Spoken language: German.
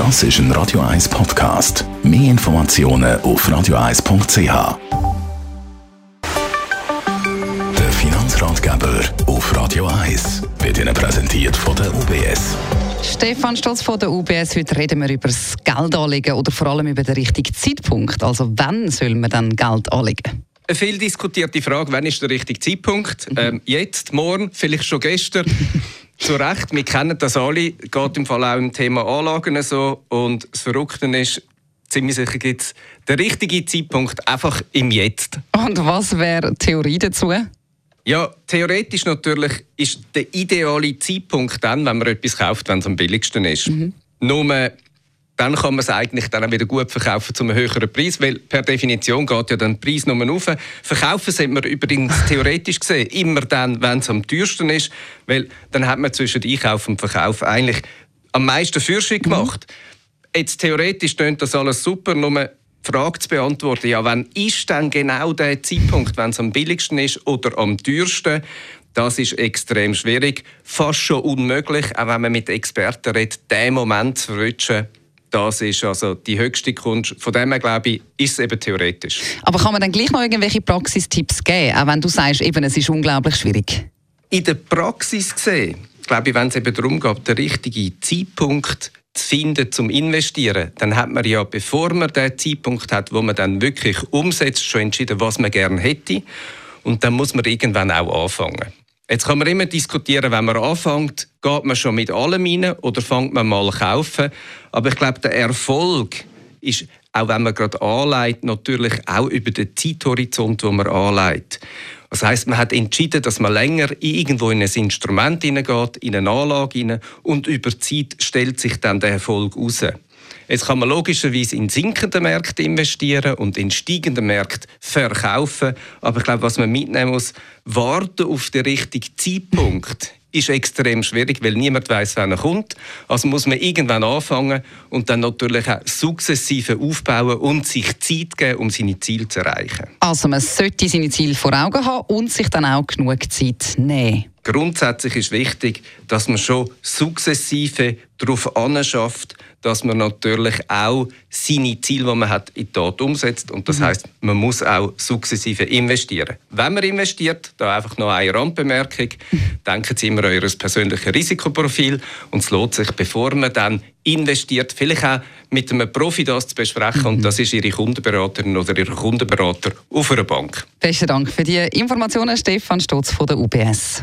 Das ist ein Radio 1 Podcast. Mehr Informationen auf radio1.ch. Der Finanzratgeber auf Radio 1 wird Ihnen präsentiert von der UBS. Stefan Stolz von der UBS. Heute reden wir über das Geld anlegen oder vor allem über den richtigen Zeitpunkt. Also wann soll man dann Geld anlegen? Eine viel diskutierte Frage, wann ist der richtige Zeitpunkt? Mhm. Ähm, jetzt, morgen, vielleicht schon gestern. Zu Recht, wir kennen das alle, geht im Fall auch im Thema Anlagen so. Und das Verrückte ist, ziemlich sicher gibt es den richtigen Zeitpunkt einfach im Jetzt. Und was wäre Theorie dazu? Ja, theoretisch natürlich ist der ideale Zeitpunkt dann, wenn man etwas kauft, wenn es am billigsten ist. Mhm. Nur dann kann man es eigentlich dann wieder gut verkaufen zu einem höheren Preis, weil per Definition geht ja dann der Preis nur auf. Verkaufen sollte man übrigens theoretisch gesehen immer dann, wenn es am teuersten ist, weil dann hat man zwischen Einkauf und Verkauf eigentlich am meisten Fürschung gemacht. Mhm. Jetzt theoretisch klingt das alles super, nur die Frage zu beantworten, ja, wann ist denn genau der Zeitpunkt, wenn es am billigsten ist oder am teuersten? Das ist extrem schwierig, fast schon unmöglich, auch wenn man mit Experten redet, den Moment zu verwischen, das ist also die höchste Kunst. Von dem her, glaube ich, ist es eben theoretisch. Aber kann man dann gleich noch irgendwelche Praxistipps geben, auch wenn du sagst, eben, es ist unglaublich schwierig? In der Praxis gesehen, glaube ich, wenn es eben darum geht, den richtigen Zeitpunkt zu finden zum Investieren, dann hat man ja, bevor man den Zeitpunkt hat, wo man dann wirklich umsetzt, schon entschieden, was man gerne hätte. Und dann muss man irgendwann auch anfangen. Jetzt kann man immer diskutieren, wenn man anfängt, geht man schon mit allem rein oder fängt man mal kaufen. Aber ich glaube, der Erfolg ist, auch wenn man gerade anlegt, natürlich auch über den Zeithorizont, wo man anlegt. Das heißt, man hat entschieden, dass man länger irgendwo in ein Instrument hineingeht, in eine Anlage hinein und über Zeit stellt sich dann der Erfolg heraus. Jetzt kann man logischerweise in sinkende Märkte investieren und in steigende Märkte verkaufen. Aber ich glaube, was man mitnehmen muss, warten auf den richtigen Zeitpunkt ist extrem schwierig, weil niemand weiß, wann er kommt. Also muss man irgendwann anfangen und dann natürlich auch sukzessive aufbauen und sich Zeit geben, um seine Ziele zu erreichen. Also man sollte seine Ziele vor Augen haben und sich dann auch genug Zeit nehmen. Grundsätzlich ist wichtig, dass man schon sukzessive darauf anschafft, dass man natürlich auch seine Ziele, die man hat, in die Tat umsetzt. Und das mhm. heißt, man muss auch sukzessive investieren. Wenn man investiert, da einfach noch eine Randbemerkung, denken Sie immer an Ihr persönliches Risikoprofil und es lohnt sich, bevor man dann investiert, vielleicht auch mit einem Profi das zu besprechen. Mhm. Und das ist Ihre Kundenberaterin oder Ihr Kundenberater auf einer Bank. Besten Dank für die Informationen, Stefan Stotz von der UBS.